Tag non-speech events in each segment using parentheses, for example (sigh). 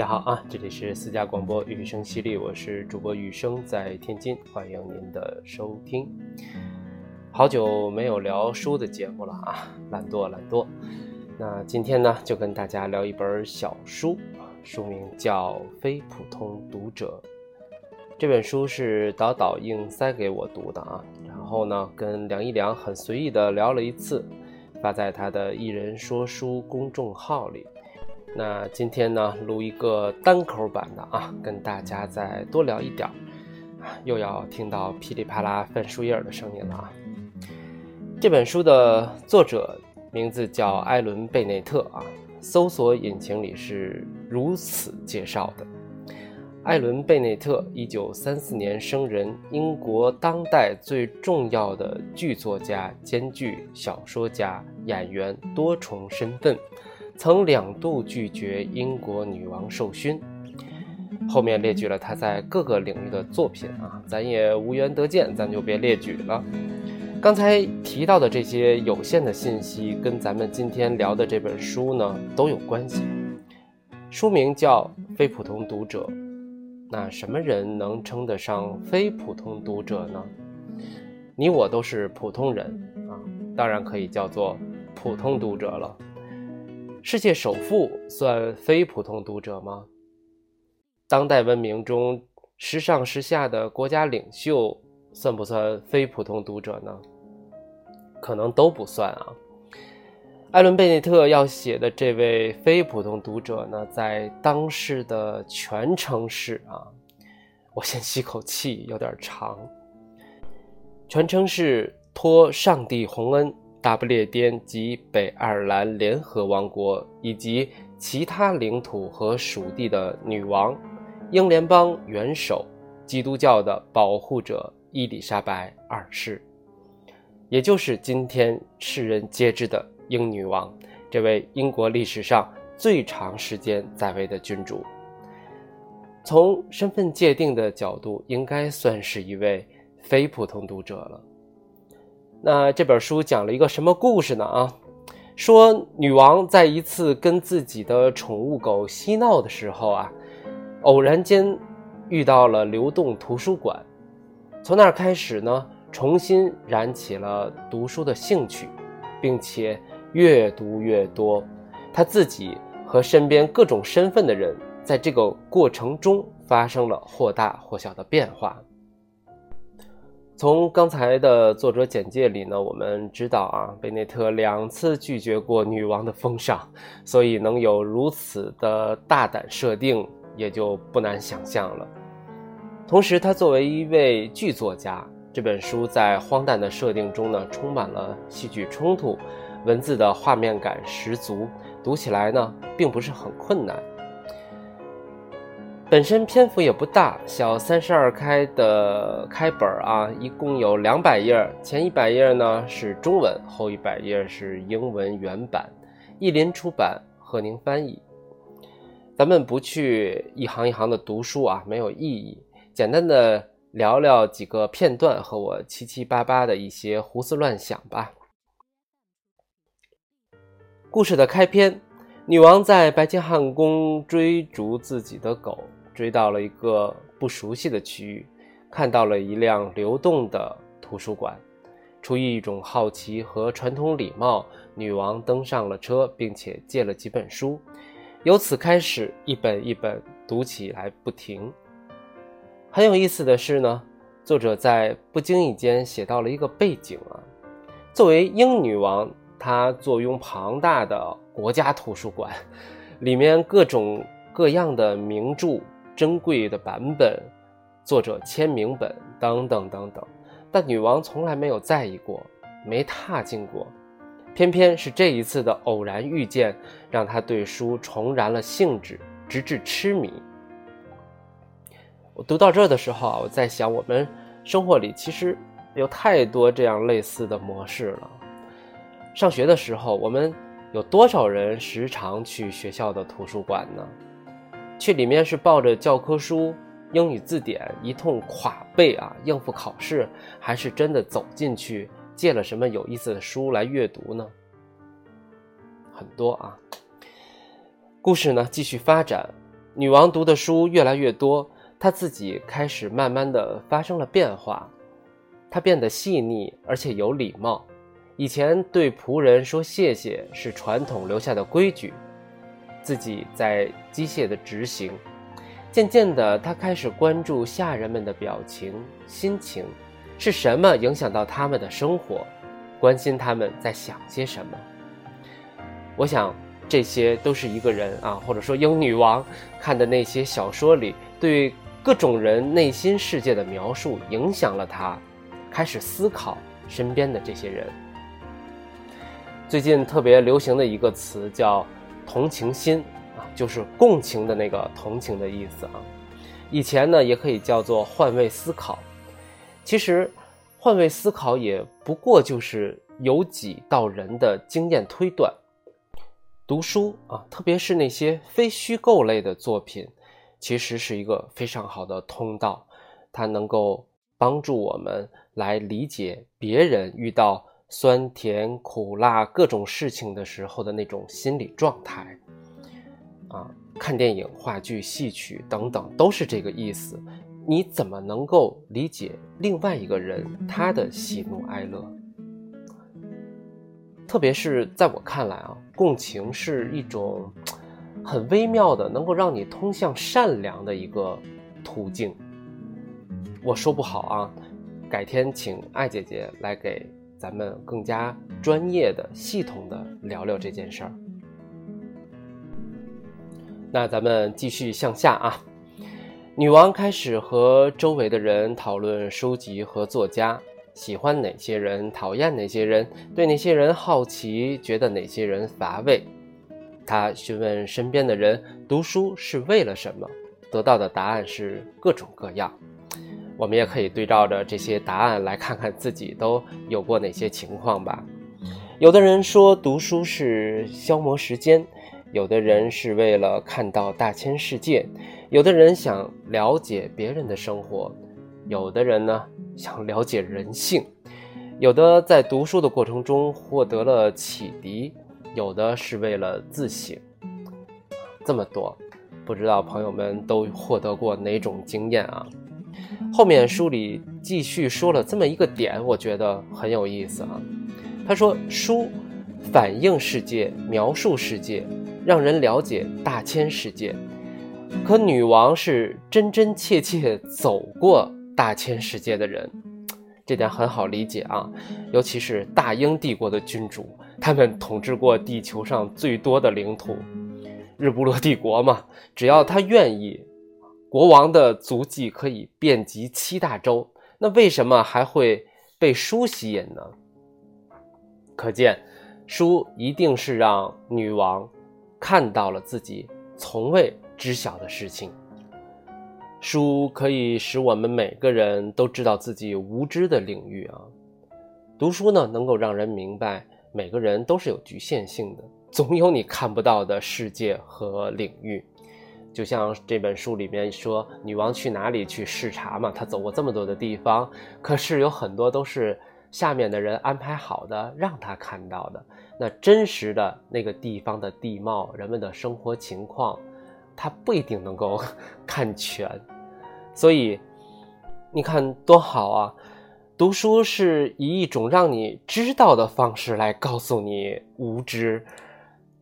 大家好啊，这里是私家广播雨声系列，我是主播雨声，在天津，欢迎您的收听。好久没有聊书的节目了啊，懒惰懒惰。那今天呢，就跟大家聊一本小书，书名叫《非普通读者》。这本书是导导硬塞给我读的啊，然后呢，跟梁一良很随意的聊了一次，发在他的一人说书公众号里。那今天呢，录一个单口版的啊，跟大家再多聊一点啊，又要听到噼里啪啦翻书页的声音了啊。这本书的作者名字叫艾伦·贝内特啊，搜索引擎里是如此介绍的：艾伦·贝内特，一九三四年生人，英国当代最重要的剧作家，兼具小说家、演员多重身份。曾两度拒绝英国女王授勋，后面列举了他在各个领域的作品啊，咱也无缘得见，咱就别列举了。刚才提到的这些有限的信息，跟咱们今天聊的这本书呢都有关系。书名叫《非普通读者》，那什么人能称得上非普通读者呢？你我都是普通人啊，当然可以叫做普通读者了。世界首富算非普通读者吗？当代文明中时上时下的国家领袖算不算非普通读者呢？可能都不算啊。艾伦·贝内特要写的这位非普通读者呢，在当世的全称是啊，我先 (laughs) 吸口气，有点长。全称是托上帝洪恩。大不列颠及北爱尔兰联合王国以及其他领土和属地的女王、英联邦元首、基督教的保护者伊丽莎白二世，也就是今天世人皆知的英女王，这位英国历史上最长时间在位的君主。从身份界定的角度，应该算是一位非普通读者了。那这本书讲了一个什么故事呢？啊，说女王在一次跟自己的宠物狗嬉闹的时候啊，偶然间遇到了流动图书馆，从那儿开始呢，重新燃起了读书的兴趣，并且越读越多。他自己和身边各种身份的人，在这个过程中发生了或大或小的变化。从刚才的作者简介里呢，我们知道啊，贝内特两次拒绝过女王的封赏，所以能有如此的大胆设定，也就不难想象了。同时，他作为一位剧作家，这本书在荒诞的设定中呢，充满了戏剧冲突，文字的画面感十足，读起来呢，并不是很困难。本身篇幅也不大，小三十二开的开本啊，一共有两百页，前一百页呢是中文，后一百页是英文原版，译林出版，贺宁翻译。咱们不去一行一行的读书啊，没有意义。简单的聊聊几个片段和我七七八八的一些胡思乱想吧。故事的开篇，女王在白金汉宫追逐自己的狗。追到了一个不熟悉的区域，看到了一辆流动的图书馆。出于一种好奇和传统礼貌，女王登上了车，并且借了几本书，由此开始一本一本读起来不停。很有意思的是呢，作者在不经意间写到了一个背景啊。作为英女王，她坐拥庞大的国家图书馆，里面各种各样的名著。珍贵的版本、作者签名本等等等等，但女王从来没有在意过，没踏进过。偏偏是这一次的偶然遇见，让她对书重燃了兴致，直至痴迷。我读到这的时候啊，我在想，我们生活里其实有太多这样类似的模式了。上学的时候，我们有多少人时常去学校的图书馆呢？去里面是抱着教科书、英语字典一通垮背啊，应付考试，还是真的走进去借了什么有意思的书来阅读呢？很多啊。故事呢继续发展，女王读的书越来越多，她自己开始慢慢的发生了变化。她变得细腻而且有礼貌。以前对仆人说谢谢是传统留下的规矩，自己在机械的执行。渐渐的，他开始关注下人们的表情、心情，是什么影响到他们的生活，关心他们在想些什么。我想。这些都是一个人啊，或者说英女王看的那些小说里对各种人内心世界的描述，影响了他，开始思考身边的这些人。最近特别流行的一个词叫“同情心”，啊，就是共情的那个同情的意思啊。以前呢，也可以叫做换位思考。其实，换位思考也不过就是由己到人的经验推断。读书啊，特别是那些非虚构类的作品，其实是一个非常好的通道。它能够帮助我们来理解别人遇到酸甜苦辣各种事情的时候的那种心理状态。啊，看电影、话剧、戏曲等等，都是这个意思。你怎么能够理解另外一个人他的喜怒哀乐？特别是在我看来啊，共情是一种很微妙的，能够让你通向善良的一个途径。我说不好啊，改天请艾姐姐来给咱们更加专业的、系统的聊聊这件事儿。那咱们继续向下啊，女王开始和周围的人讨论书籍和作家。喜欢哪些人，讨厌哪些人，对哪些人好奇，觉得哪些人乏味。她询问身边的人，读书是为了什么？得到的答案是各种各样。我们也可以对照着这些答案来看看自己都有过哪些情况吧。有的人说读书是消磨时间，有的人是为了看到大千世界，有的人想了解别人的生活，有的人呢？想了解人性，有的在读书的过程中获得了启迪，有的是为了自省。这么多，不知道朋友们都获得过哪种经验啊？后面书里继续说了这么一个点，我觉得很有意思啊。他说，书反映世界，描述世界，让人了解大千世界。可女王是真真切切走过。大千世界的人，这点很好理解啊，尤其是大英帝国的君主，他们统治过地球上最多的领土，日不落帝国嘛。只要他愿意，国王的足迹可以遍及七大洲。那为什么还会被书吸引呢？可见，书一定是让女王看到了自己从未知晓的事情。书可以使我们每个人都知道自己无知的领域啊。读书呢，能够让人明白每个人都是有局限性的，总有你看不到的世界和领域。就像这本书里面说，女王去哪里去视察嘛？她走过这么多的地方，可是有很多都是下面的人安排好的，让她看到的。那真实的那个地方的地貌、人们的生活情况。他不一定能够 (laughs) 看全，所以你看多好啊！读书是以一种让你知道的方式来告诉你无知，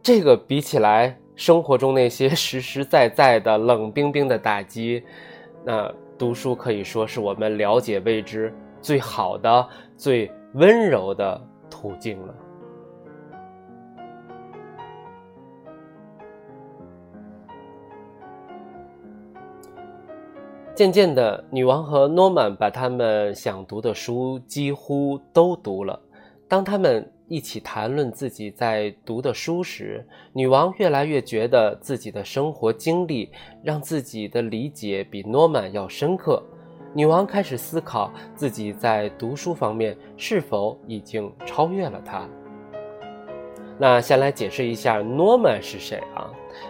这个比起来生活中那些 (laughs) 实实在在的冷冰冰的打击，那读书可以说是我们了解未知最好的、最温柔的途径了。渐渐的，女王和诺曼把他们想读的书几乎都读了。当他们一起谈论自己在读的书时，女王越来越觉得自己的生活经历让自己的理解比诺曼要深刻。女王开始思考自己在读书方面是否已经超越了他。那先来解释一下诺曼是谁啊？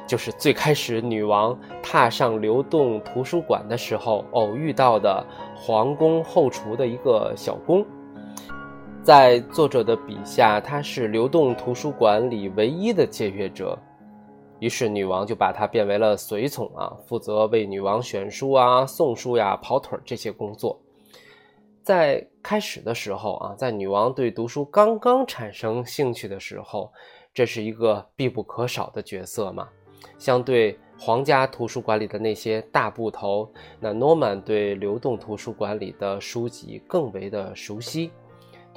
就是最开始女王踏上流动图书馆的时候偶遇到的皇宫后厨的一个小工，在作者的笔下，他是流动图书馆里唯一的借阅者。于是女王就把他变为了随从啊，负责为女王选书啊、送书呀、跑腿这些工作。在开始的时候啊，在女王对读书刚刚产生兴趣的时候，这是一个必不可少的角色嘛。相对皇家图书馆里的那些大部头，那诺曼对流动图书馆里的书籍更为的熟悉，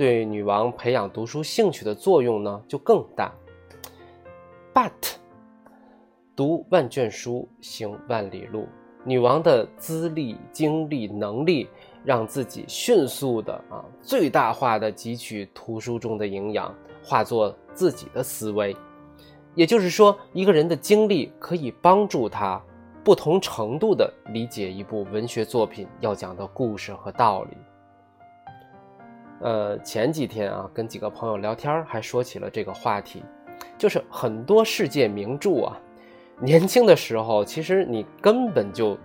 对女王培养读书兴趣的作用呢就更大。But，读万卷书，行万里路，女王的资历、经历、能力。让自己迅速的啊，最大化的汲取图书中的营养，化作自己的思维。也就是说，一个人的经历可以帮助他不同程度的理解一部文学作品要讲的故事和道理。呃，前几天啊，跟几个朋友聊天，还说起了这个话题，就是很多世界名著啊，年轻的时候其实你根本就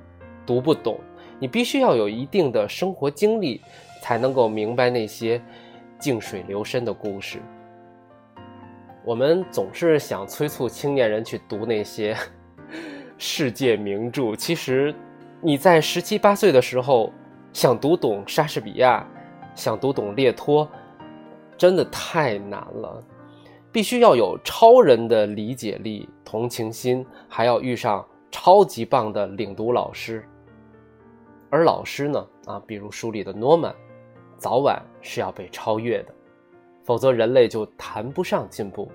读不懂。你必须要有一定的生活经历，才能够明白那些静水流深的故事。我们总是想催促青年人去读那些 (laughs) 世界名著，其实你在十七八岁的时候想读懂莎士比亚，想读懂列托，真的太难了。必须要有超人的理解力、同情心，还要遇上超级棒的领读老师。而老师呢？啊，比如书里的诺曼，早晚是要被超越的，否则人类就谈不上进步。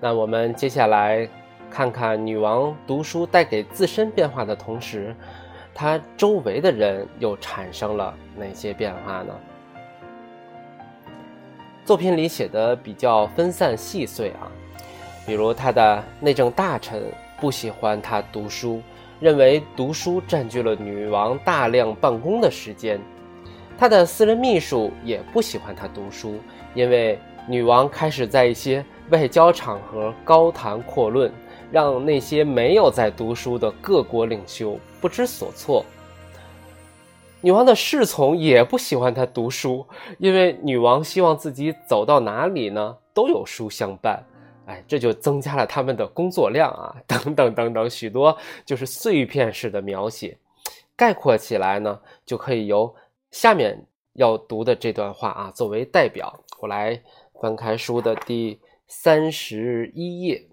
那我们接下来看看女王读书带给自身变化的同时，他周围的人又产生了哪些变化呢？作品里写的比较分散细碎啊，比如他的内政大臣。不喜欢他读书，认为读书占据了女王大量办公的时间。他的私人秘书也不喜欢他读书，因为女王开始在一些外交场合高谈阔论，让那些没有在读书的各国领袖不知所措。女王的侍从也不喜欢他读书，因为女王希望自己走到哪里呢，都有书相伴。哎，这就增加了他们的工作量啊，等等等等，许多就是碎片式的描写。概括起来呢，就可以由下面要读的这段话啊作为代表。我来翻开书的第三十一页。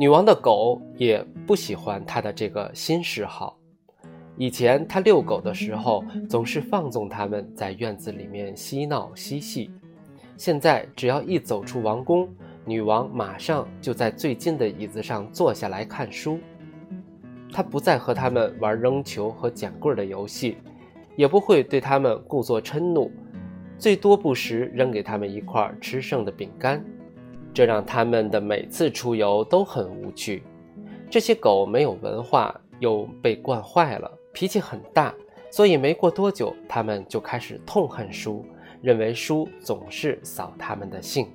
女王的狗也不喜欢她的这个新嗜好。以前他遛狗的时候，总是放纵它们在院子里面嬉闹嬉戏。现在只要一走出王宫，女王马上就在最近的椅子上坐下来看书。他不再和他们玩扔球和捡棍的游戏，也不会对他们故作嗔怒，最多不时扔给他们一块吃剩的饼干，这让他们的每次出游都很无趣。这些狗没有文化，又被惯坏了。脾气很大，所以没过多久，他们就开始痛恨书，认为书总是扫他们的兴。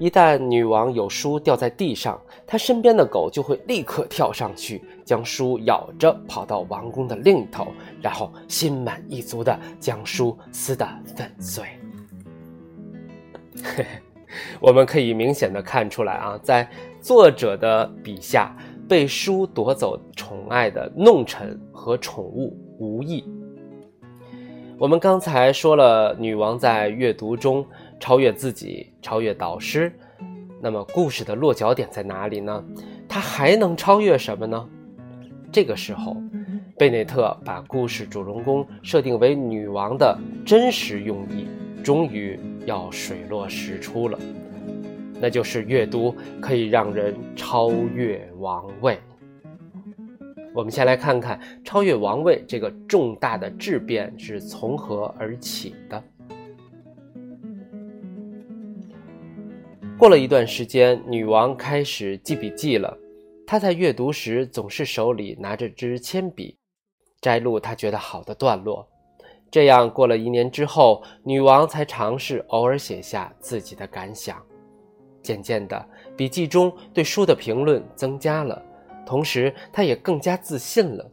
一旦女王有书掉在地上，她身边的狗就会立刻跳上去，将书咬着，跑到王宫的另一头，然后心满意足地将书撕得粉碎。嘿 (laughs) 嘿 (laughs) 我们可以明显的看出来啊，在作者的笔下。被书夺走宠爱的弄臣和宠物无异。我们刚才说了，女王在阅读中超越自己，超越导师。那么故事的落脚点在哪里呢？她还能超越什么呢？这个时候，贝内特把故事主人公设定为女王的真实用意，终于要水落石出了。那就是阅读可以让人超越王位。我们先来看看超越王位这个重大的质变是从何而起的。过了一段时间，女王开始记笔记了。她在阅读时总是手里拿着支铅笔，摘录她觉得好的段落。这样过了一年之后，女王才尝试偶尔写下自己的感想。渐渐的，笔记中对书的评论增加了，同时她也更加自信了。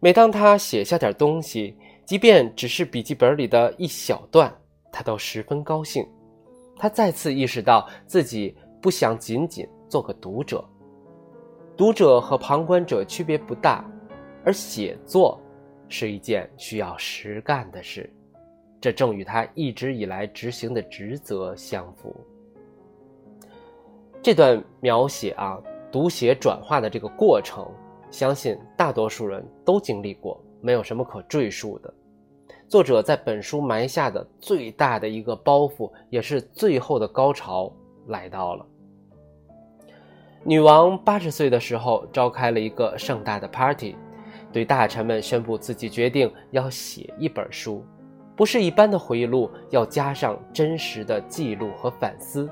每当她写下点东西，即便只是笔记本里的一小段，她都十分高兴。他再次意识到自己不想仅仅做个读者，读者和旁观者区别不大，而写作是一件需要实干的事，这正与他一直以来执行的职责相符。这段描写啊，读写转化的这个过程，相信大多数人都经历过，没有什么可赘述的。作者在本书埋下的最大的一个包袱，也是最后的高潮来到了。女王八十岁的时候，召开了一个盛大的 party，对大臣们宣布自己决定要写一本书，不是一般的回忆录，要加上真实的记录和反思。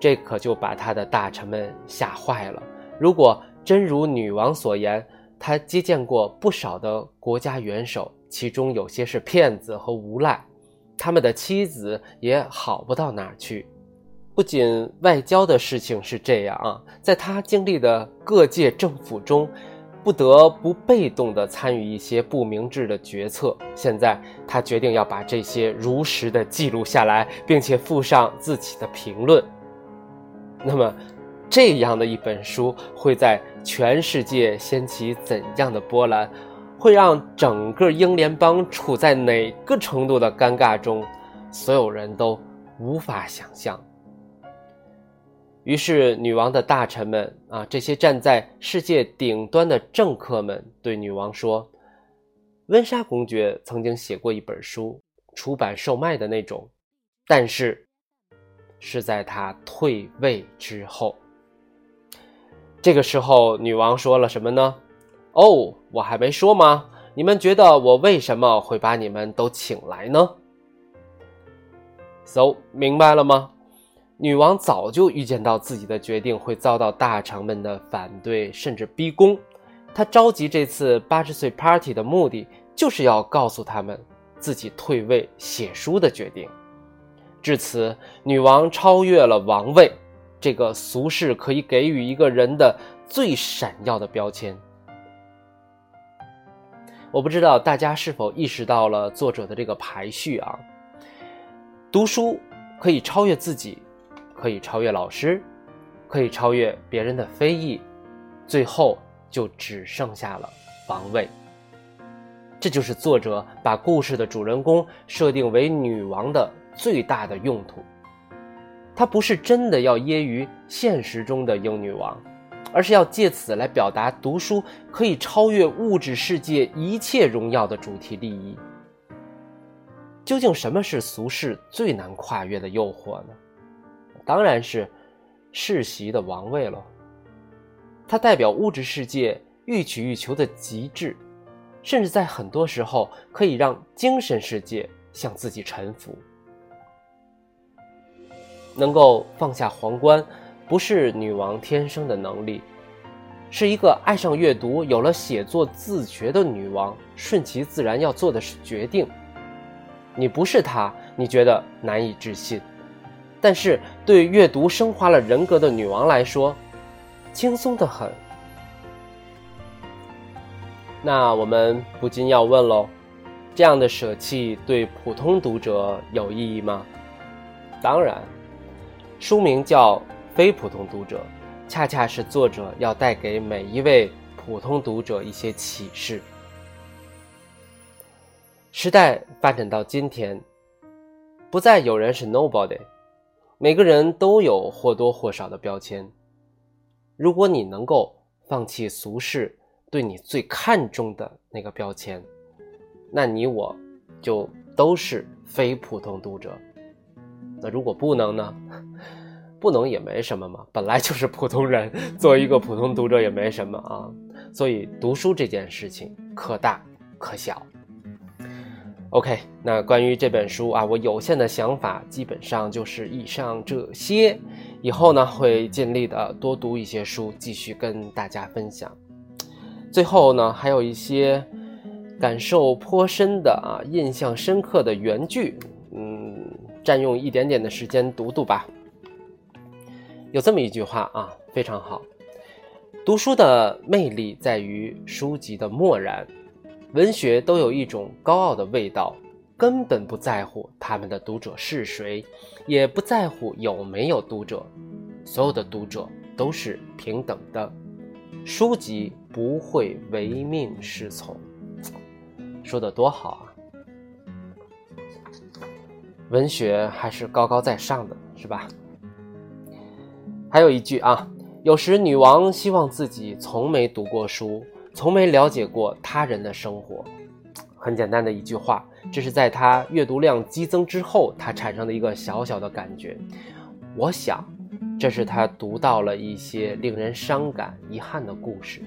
这可就把他的大臣们吓坏了。如果真如女王所言，他接见过不少的国家元首，其中有些是骗子和无赖，他们的妻子也好不到哪儿去。不仅外交的事情是这样啊，在他经历的各界政府中，不得不被动地参与一些不明智的决策。现在他决定要把这些如实的记录下来，并且附上自己的评论。那么。这样的一本书会在全世界掀起怎样的波澜？会让整个英联邦处在哪个程度的尴尬中？所有人都无法想象。于是，女王的大臣们啊，这些站在世界顶端的政客们对女王说：“温莎公爵曾经写过一本书，出版售卖的那种，但是是在他退位之后。”这个时候，女王说了什么呢？哦，我还没说吗？你们觉得我为什么会把你们都请来呢？So，明白了吗？女王早就预见到自己的决定会遭到大臣们的反对，甚至逼宫。她召集这次八十岁 party 的目的，就是要告诉他们自己退位写书的决定。至此，女王超越了王位。这个俗世可以给予一个人的最闪耀的标签，我不知道大家是否意识到了作者的这个排序啊？读书可以超越自己，可以超越老师，可以超越别人的非议，最后就只剩下了王位。这就是作者把故事的主人公设定为女王的最大的用途。他不是真的要揶揄现实中的英女王，而是要借此来表达读书可以超越物质世界一切荣耀的主题利益。究竟什么是俗世最难跨越的诱惑呢？当然是世袭的王位了。它代表物质世界欲取欲求的极致，甚至在很多时候可以让精神世界向自己臣服。能够放下皇冠，不是女王天生的能力，是一个爱上阅读、有了写作自觉的女王顺其自然要做的决定。你不是她，你觉得难以置信；但是对阅读升华了人格的女王来说，轻松的很。那我们不禁要问喽：这样的舍弃对普通读者有意义吗？当然。书名叫《非普通读者》，恰恰是作者要带给每一位普通读者一些启示。时代发展到今天，不再有人是 nobody，每个人都有或多或少的标签。如果你能够放弃俗世对你最看重的那个标签，那你我就都是非普通读者。那如果不能呢？(laughs) 不能也没什么嘛，本来就是普通人，作为一个普通读者也没什么啊。所以读书这件事情可大可小。OK，那关于这本书啊，我有限的想法基本上就是以上这些。以后呢，会尽力的多读一些书，继续跟大家分享。最后呢，还有一些感受颇深的啊，印象深刻的原句，嗯，占用一点点的时间读读吧。有这么一句话啊，非常好。读书的魅力在于书籍的漠然，文学都有一种高傲的味道，根本不在乎他们的读者是谁，也不在乎有没有读者，所有的读者都是平等的，书籍不会唯命是从。说的多好啊！文学还是高高在上的，是吧？还有一句啊，有时女王希望自己从没读过书，从没了解过他人的生活。很简单的一句话，这是在他阅读量激增之后，他产生的一个小小的感觉。我想，这是他读到了一些令人伤感、遗憾的故事。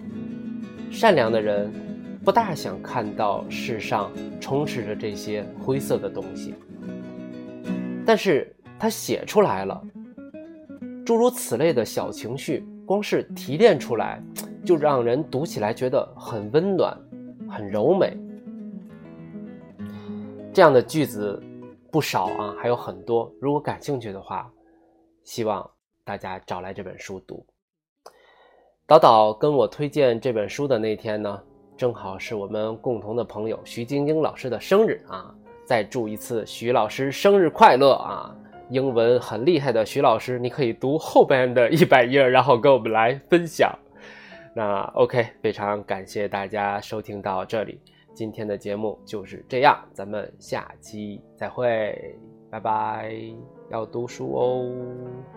善良的人。不大想看到世上充斥着这些灰色的东西，但是他写出来了。诸如此类的小情绪，光是提炼出来，就让人读起来觉得很温暖、很柔美。这样的句子不少啊，还有很多。如果感兴趣的话，希望大家找来这本书读。导导跟我推荐这本书的那天呢？正好是我们共同的朋友徐晶晶老师的生日啊！再祝一次徐老师生日快乐啊！英文很厉害的徐老师，你可以读后边的一百页，然后跟我们来分享。那 OK，非常感谢大家收听到这里，今天的节目就是这样，咱们下期再会，拜拜！要读书哦。